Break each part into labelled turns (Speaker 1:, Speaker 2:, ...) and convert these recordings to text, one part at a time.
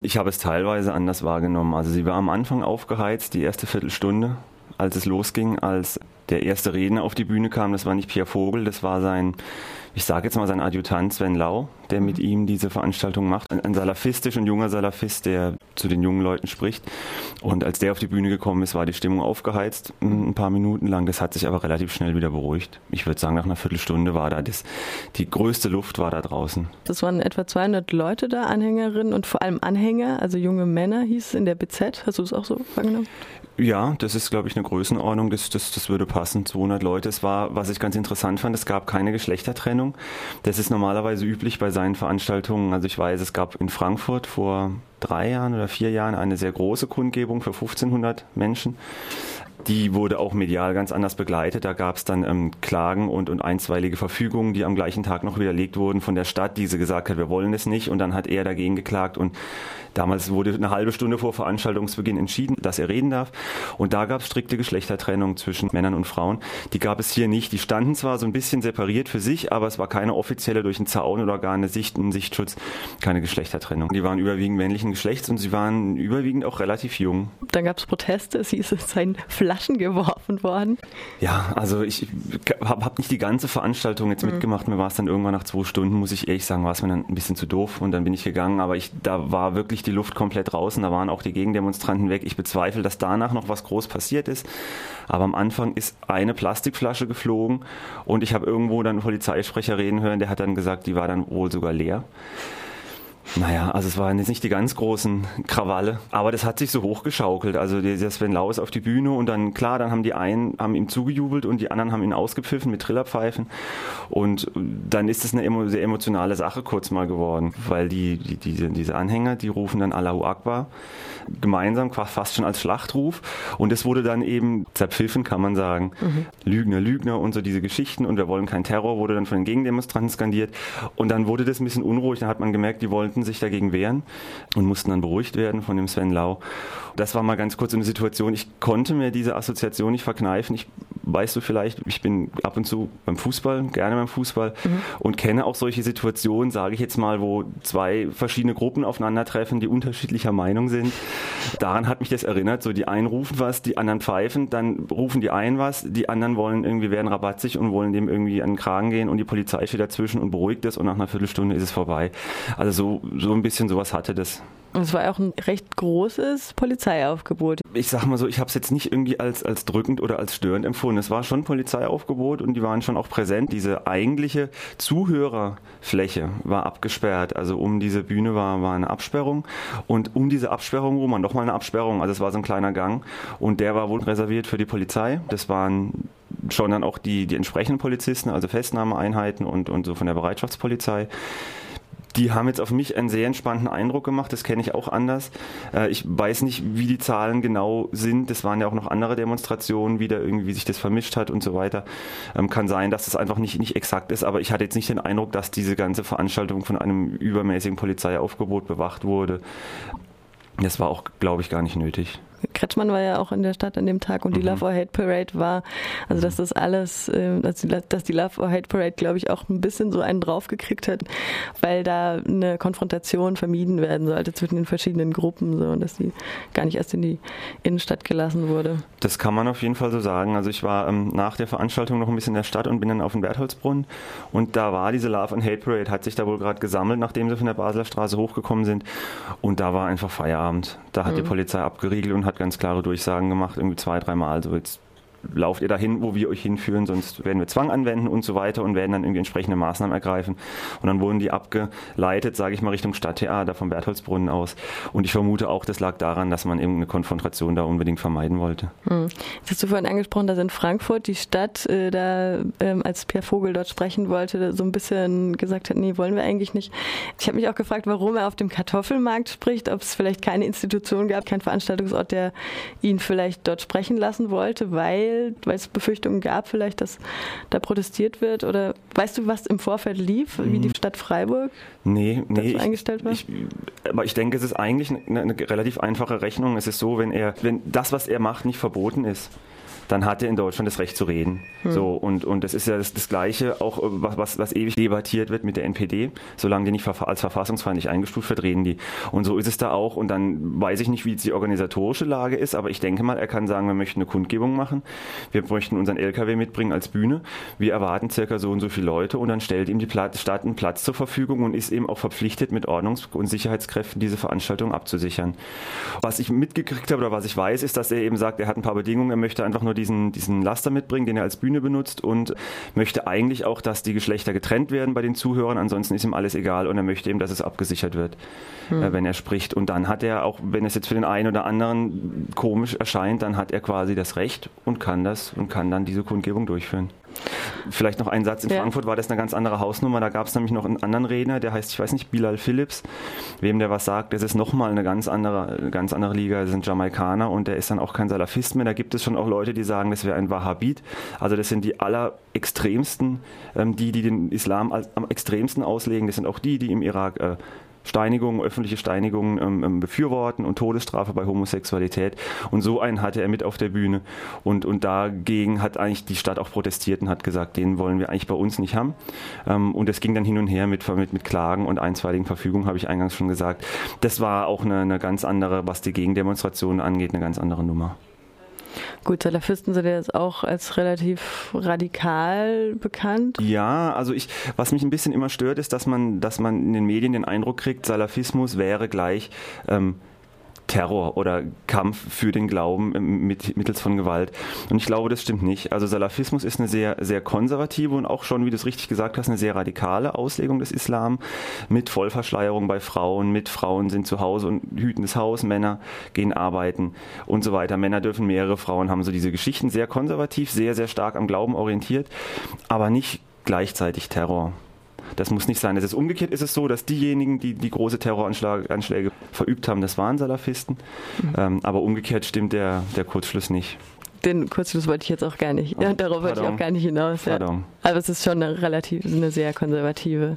Speaker 1: Ich habe es teilweise anders wahrgenommen. Also sie war am Anfang aufgeheizt, die erste Viertelstunde, als es losging, als der erste Redner auf die Bühne kam. Das war nicht Pierre Vogel, das war sein ich sage jetzt mal sein Adjutant Sven Lau, der mit ihm diese Veranstaltung macht. Ein, ein salafistisch und junger Salafist, der zu den jungen Leuten spricht. Und als der auf die Bühne gekommen ist, war die Stimmung aufgeheizt, ein paar Minuten lang. Das hat sich aber relativ schnell wieder beruhigt. Ich würde sagen, nach einer Viertelstunde war da das, die größte Luft war da draußen.
Speaker 2: Das waren etwa 200 Leute da, Anhängerinnen und vor allem Anhänger, also junge Männer hieß es in der BZ. Hast du das auch so wahrgenommen?
Speaker 1: Ja, das ist, glaube ich, eine Größenordnung, das, das, das würde passen, 200 Leute. Es war, was ich ganz interessant fand, es gab keine Geschlechtertrennung. Das ist normalerweise üblich bei seinen Veranstaltungen. Also ich weiß, es gab in Frankfurt vor drei Jahren oder vier Jahren eine sehr große Kundgebung für 1500 Menschen. Die wurde auch medial ganz anders begleitet. Da gab es dann ähm, Klagen und, und einstweilige Verfügungen, die am gleichen Tag noch widerlegt wurden von der Stadt, die sie gesagt hat, wir wollen es nicht. Und dann hat er dagegen geklagt und Damals wurde eine halbe Stunde vor Veranstaltungsbeginn entschieden, dass er reden darf. Und da gab es strikte Geschlechtertrennung zwischen Männern und Frauen. Die gab es hier nicht. Die standen zwar so ein bisschen separiert für sich, aber es war keine offizielle durch einen Zaun oder gar eine Sicht, einen Sichtschutz, keine Geschlechtertrennung. Die waren überwiegend männlichen Geschlechts und sie waren überwiegend auch relativ jung.
Speaker 2: Dann gab es Proteste, es hieß, es seien Flaschen geworfen worden.
Speaker 1: Ja, also ich habe hab nicht die ganze Veranstaltung jetzt mhm. mitgemacht. Mir war es dann irgendwann nach zwei Stunden, muss ich ehrlich sagen, war es mir dann ein bisschen zu doof und dann bin ich gegangen. Aber ich, da war wirklich die Luft komplett draußen, da waren auch die Gegendemonstranten weg. Ich bezweifle, dass danach noch was groß passiert ist. Aber am Anfang ist eine Plastikflasche geflogen und ich habe irgendwo dann einen Polizeisprecher reden hören, der hat dann gesagt, die war dann wohl sogar leer. Naja, also es waren jetzt nicht die ganz großen Krawalle, aber das hat sich so hochgeschaukelt. Also der Sven Lau ist auf die Bühne und dann, klar, dann haben die einen haben ihm zugejubelt und die anderen haben ihn ausgepfiffen mit Trillerpfeifen. Und dann ist es eine sehr emotionale Sache kurz mal geworden, weil die, die diese, diese Anhänger, die rufen dann Allahu Akbar gemeinsam, fast schon als Schlachtruf. Und es wurde dann eben zerpfiffen, kann man sagen. Mhm. Lügner, Lügner und so diese Geschichten und wir wollen keinen Terror, wurde dann von den Gegendemonstranten skandiert. Und dann wurde das ein bisschen unruhig, dann hat man gemerkt, die wollten sich dagegen wehren und mussten dann beruhigt werden von dem Sven Lau. Das war mal ganz kurz eine Situation. Ich konnte mir diese Assoziation nicht verkneifen. Ich weißt du vielleicht, ich bin ab und zu beim Fußball, gerne beim Fußball mhm. und kenne auch solche Situationen, sage ich jetzt mal, wo zwei verschiedene Gruppen aufeinandertreffen, die unterschiedlicher Meinung sind. Daran hat mich das erinnert. So die einen rufen was, die anderen pfeifen, dann rufen die einen was, die anderen wollen irgendwie werden rabatzig und wollen dem irgendwie an den Kragen gehen und die Polizei steht dazwischen und beruhigt es und nach einer Viertelstunde ist es vorbei. Also so, so ein bisschen sowas hatte das.
Speaker 2: Es war auch ein recht großes Polizeiaufgebot.
Speaker 1: Ich sag mal so, ich habe es jetzt nicht irgendwie als, als drückend oder als störend empfunden. Es war schon Polizeiaufgebot und die waren schon auch präsent. Diese eigentliche Zuhörerfläche war abgesperrt. Also um diese Bühne war, war eine Absperrung und um diese Absperrung rum war nochmal eine Absperrung. Also es war so ein kleiner Gang und der war wohl reserviert für die Polizei. Das waren schon dann auch die, die entsprechenden Polizisten, also Festnahmeeinheiten und, und so von der Bereitschaftspolizei die haben jetzt auf mich einen sehr entspannten Eindruck gemacht. Das kenne ich auch anders. Äh, ich weiß nicht, wie die Zahlen genau sind. Das waren ja auch noch andere Demonstrationen, wie da irgendwie sich das vermischt hat und so weiter. Ähm, kann sein, dass das einfach nicht, nicht exakt ist, aber ich hatte jetzt nicht den Eindruck, dass diese ganze Veranstaltung von einem übermäßigen Polizeiaufgebot bewacht wurde. Das war auch, glaube ich, gar nicht nötig.
Speaker 2: Kretschmann war ja auch in der Stadt an dem Tag und die mhm. Love or Hate Parade war, also dass das alles, äh, dass die, dass die Love or Hate Parade, glaube ich, auch ein bisschen so einen draufgekriegt hat, weil da eine Konfrontation vermieden werden sollte zwischen den verschiedenen Gruppen, so und dass die gar nicht erst in die Innenstadt gelassen wurde.
Speaker 1: Das kann man auf jeden Fall so sagen. Also ich war ähm, nach der Veranstaltung noch ein bisschen in der Stadt und bin dann auf den Bertholdsbrunnen und da war diese Love and Hate Parade, hat sich da wohl gerade gesammelt, nachdem sie von der Basler Straße hochgekommen sind und da war einfach Feierabend. Da hat mhm. die Polizei abgeriegelt und hat ganz klare Durchsagen gemacht, irgendwie zwei, dreimal. So jetzt lauft ihr dahin, wo wir euch hinführen, sonst werden wir Zwang anwenden und so weiter und werden dann irgendwie entsprechende Maßnahmen ergreifen. Und dann wurden die abgeleitet, sage ich mal, Richtung Stadttheater vom Bertholdsbrunnen aus. Und ich vermute auch, das lag daran, dass man irgendeine Konfrontation da unbedingt vermeiden wollte.
Speaker 2: Hm. Jetzt hast du vorhin angesprochen, dass in Frankfurt die Stadt, äh, da ähm, als Pierre Vogel dort sprechen wollte, so ein bisschen gesagt hat, nee, wollen wir eigentlich nicht. Ich habe mich auch gefragt, warum er auf dem Kartoffelmarkt spricht, ob es vielleicht keine Institution gab, kein Veranstaltungsort, der ihn vielleicht dort sprechen lassen wollte, weil weil, weil es Befürchtungen gab, vielleicht, dass da protestiert wird? Oder weißt du, was im Vorfeld lief, wie die mhm. Stadt Freiburg
Speaker 1: nee, nee,
Speaker 2: ich, eingestellt war?
Speaker 1: Ich, aber ich denke, es ist eigentlich eine, eine relativ einfache Rechnung. Es ist so, wenn er, wenn das, was er macht, nicht verboten ist, dann hat er in Deutschland das Recht zu reden. Hm. So, und, und das ist ja das, das Gleiche, auch was, was, was ewig debattiert wird mit der NPD. Solange die nicht als verfassungsfeindlich eingestuft wird, reden die. Und so ist es da auch. Und dann weiß ich nicht, wie die organisatorische Lage ist, aber ich denke mal, er kann sagen, wir möchten eine Kundgebung machen. Wir möchten unseren LKW mitbringen als Bühne. Wir erwarten circa so und so viele Leute und dann stellt ihm die Stadt einen Platz zur Verfügung und ist eben auch verpflichtet, mit Ordnungs- und Sicherheitskräften diese Veranstaltung abzusichern. Was ich mitgekriegt habe oder was ich weiß, ist, dass er eben sagt, er hat ein paar Bedingungen, er möchte einfach nur diesen, diesen Laster mitbringen, den er als Bühne benutzt und möchte eigentlich auch, dass die Geschlechter getrennt werden bei den Zuhörern, ansonsten ist ihm alles egal und er möchte eben, dass es abgesichert wird, hm. äh, wenn er spricht. Und dann hat er, auch wenn es jetzt für den einen oder anderen komisch erscheint, dann hat er quasi das Recht und kann das und kann dann diese Kundgebung durchführen. Vielleicht noch ein Satz. In ja. Frankfurt war das eine ganz andere Hausnummer. Da gab es nämlich noch einen anderen Redner, der heißt, ich weiß nicht, Bilal Phillips. Wem der was sagt, das ist nochmal eine ganz andere, ganz andere Liga. Das sind Jamaikaner und der ist dann auch kein Salafist mehr. Da gibt es schon auch Leute, die sagen, das wäre ein Wahhabit. Also das sind die allerextremsten, ähm, die, die den Islam als, am extremsten auslegen. Das sind auch die, die im Irak äh, Steinigungen, öffentliche Steinigungen ähm, ähm, befürworten und Todesstrafe bei Homosexualität. Und so einen hatte er mit auf der Bühne. Und, und dagegen hat eigentlich die Stadt auch protestiert und hat gesagt, den wollen wir eigentlich bei uns nicht haben. Ähm, und es ging dann hin und her mit, mit, mit Klagen und einstweiligen Verfügungen, habe ich eingangs schon gesagt. Das war auch eine, eine ganz andere, was die Gegendemonstrationen angeht, eine ganz andere Nummer.
Speaker 2: Gut, Salafisten sind ja jetzt auch als relativ radikal bekannt.
Speaker 1: Ja, also ich, was mich ein bisschen immer stört, ist, dass man, dass man in den Medien den Eindruck kriegt, Salafismus wäre gleich ähm, Terror oder Kampf für den Glauben mit, mittels von Gewalt. Und ich glaube, das stimmt nicht. Also Salafismus ist eine sehr, sehr konservative und auch schon, wie du es richtig gesagt hast, eine sehr radikale Auslegung des Islam mit Vollverschleierung bei Frauen, mit Frauen sind zu Hause und hüten das Haus, Männer gehen arbeiten und so weiter. Männer dürfen mehrere Frauen haben so diese Geschichten sehr konservativ, sehr, sehr stark am Glauben orientiert, aber nicht gleichzeitig Terror. Das muss nicht sein. Es ist umgekehrt ist es so, dass diejenigen, die die große Terroranschläge verübt haben, das waren Salafisten. Mhm. Ähm, aber umgekehrt stimmt der, der Kurzschluss nicht
Speaker 2: den Kurzschluss wollte ich jetzt auch gar nicht. Ja, darauf wollte ich auch gar nicht hinaus. Ja. Aber es ist schon eine relativ, eine sehr konservative,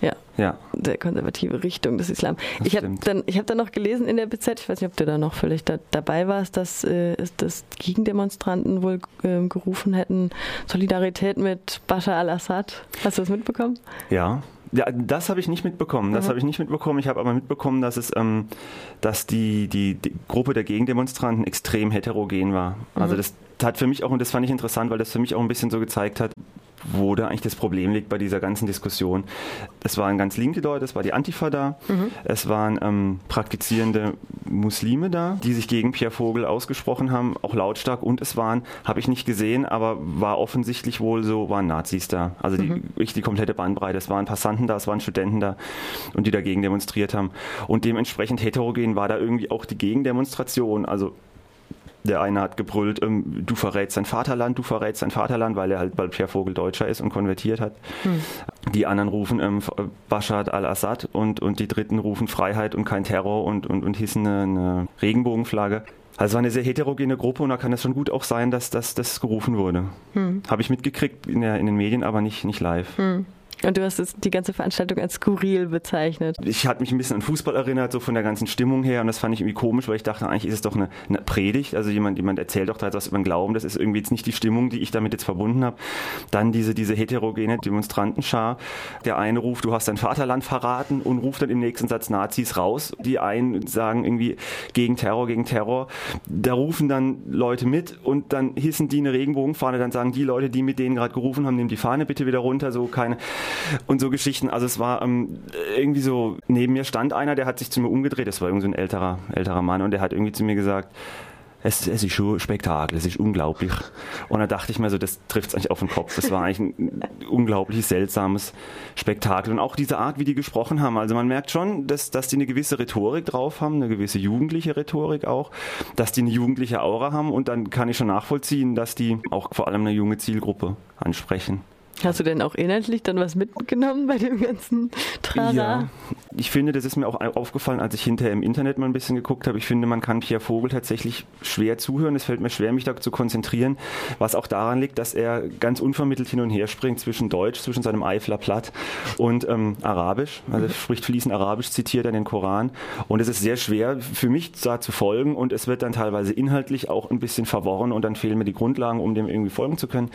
Speaker 2: ja, ja. sehr konservative Richtung des Islam. Das ich habe dann, ich habe dann noch gelesen in der BZ, ich weiß nicht, ob du da noch vielleicht da, dabei warst, dass, äh, dass Gegendemonstranten wohl äh, gerufen hätten, Solidarität mit Bashar al-Assad. Hast du das mitbekommen?
Speaker 1: Ja, ja, das habe ich nicht mitbekommen. Das mhm. habe ich nicht mitbekommen. Ich habe aber mitbekommen, dass es, ähm, dass die, die, die, Gruppe der Gegendemonstranten extrem heterogen war. Also mhm. das hat für mich auch, und das fand ich interessant, weil das für mich auch ein bisschen so gezeigt hat, wo da eigentlich das Problem liegt bei dieser ganzen Diskussion. Es waren ganz linke Leute, es war die Antifa da, mhm. es waren ähm, praktizierende Muslime da, die sich gegen Pierre Vogel ausgesprochen haben, auch lautstark und es waren, habe ich nicht gesehen, aber war offensichtlich wohl so, waren Nazis da. Also die, mhm. die komplette Bandbreite. Es waren Passanten da, es waren Studenten da und die dagegen demonstriert haben. Und dementsprechend heterogen war da irgendwie auch die Gegendemonstration. Also der eine hat gebrüllt, ähm, du verrätst dein Vaterland, du verrätst dein Vaterland, weil er halt bei Pierre Vogel Deutscher ist und konvertiert hat. Hm. Die anderen rufen ähm, Bashar al-Assad und, und die dritten rufen Freiheit und kein Terror und, und, und hissen eine, eine Regenbogenflagge. Also war eine sehr heterogene Gruppe und da kann es schon gut auch sein, dass, dass das gerufen wurde. Hm. Habe ich mitgekriegt in, der, in den Medien, aber nicht, nicht live. Hm.
Speaker 2: Und du hast die ganze Veranstaltung als skurril bezeichnet.
Speaker 1: Ich hatte mich ein bisschen an Fußball erinnert, so von der ganzen Stimmung her. Und das fand ich irgendwie komisch, weil ich dachte, eigentlich ist es doch eine, eine Predigt. Also jemand, jemand erzählt doch da etwas über den Glauben. Das ist irgendwie jetzt nicht die Stimmung, die ich damit jetzt verbunden habe. Dann diese, diese heterogene Demonstrantenschar. Der eine ruft, du hast dein Vaterland verraten und ruft dann im nächsten Satz Nazis raus. Die einen sagen irgendwie gegen Terror, gegen Terror. Da rufen dann Leute mit und dann hissen die eine Regenbogenfahne. Dann sagen die Leute, die mit denen gerade gerufen haben, nehmen die Fahne bitte wieder runter. So keine und so Geschichten. Also es war ähm, irgendwie so, neben mir stand einer, der hat sich zu mir umgedreht, das war irgendwie so ein älterer, älterer Mann und der hat irgendwie zu mir gesagt, es, es ist schon Spektakel, es ist unglaublich. Und da dachte ich mir so, das trifft es eigentlich auf den Kopf. Das war eigentlich ein unglaublich seltsames Spektakel. Und auch diese Art, wie die gesprochen haben. Also man merkt schon, dass, dass die eine gewisse Rhetorik drauf haben, eine gewisse jugendliche Rhetorik auch, dass die eine jugendliche Aura haben. Und dann kann ich schon nachvollziehen, dass die auch vor allem eine junge Zielgruppe ansprechen.
Speaker 2: Hast du denn auch inhaltlich dann was mitgenommen bei dem ganzen Trara?
Speaker 1: Ja, Ich finde, das ist mir auch aufgefallen, als ich hinterher im Internet mal ein bisschen geguckt habe. Ich finde, man kann Pierre Vogel tatsächlich schwer zuhören. Es fällt mir schwer, mich da zu konzentrieren, was auch daran liegt, dass er ganz unvermittelt hin und her springt zwischen Deutsch, zwischen seinem Eifler Platt und ähm, Arabisch. Also er spricht fließend Arabisch, zitiert dann den Koran. Und es ist sehr schwer für mich da zu folgen und es wird dann teilweise inhaltlich auch ein bisschen verworren und dann fehlen mir die Grundlagen, um dem irgendwie folgen zu können.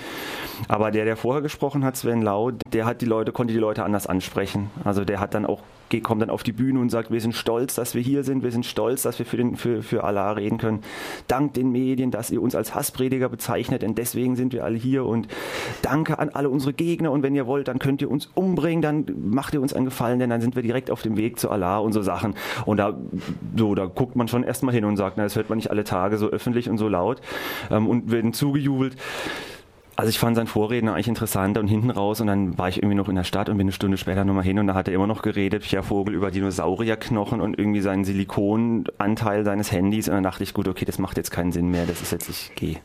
Speaker 1: Aber der, der vorher gesprochen hat, Sven Lau, der hat die Leute, konnte die Leute anders ansprechen. Also der hat dann auch kommt dann auf die Bühne und sagt, wir sind stolz, dass wir hier sind, wir sind stolz, dass wir für, den, für, für Allah reden können. Dank den Medien, dass ihr uns als Hassprediger bezeichnet, denn deswegen sind wir alle hier und danke an alle unsere Gegner und wenn ihr wollt, dann könnt ihr uns umbringen, dann macht ihr uns einen Gefallen, denn dann sind wir direkt auf dem Weg zu Allah und so Sachen. Und da, so, da guckt man schon erstmal hin und sagt, na, das hört man nicht alle Tage so öffentlich und so laut ähm, und werden zugejubelt. Also ich fand seinen Vorredner eigentlich interessanter und hinten raus und dann war ich irgendwie noch in der Stadt und bin eine Stunde später nochmal hin und da hat er immer noch geredet, Pierre Vogel, über Dinosaurierknochen und irgendwie seinen Silikonanteil seines Handys und dann dachte ich, gut, okay, das macht jetzt keinen Sinn mehr, das ist jetzt, ich gehe.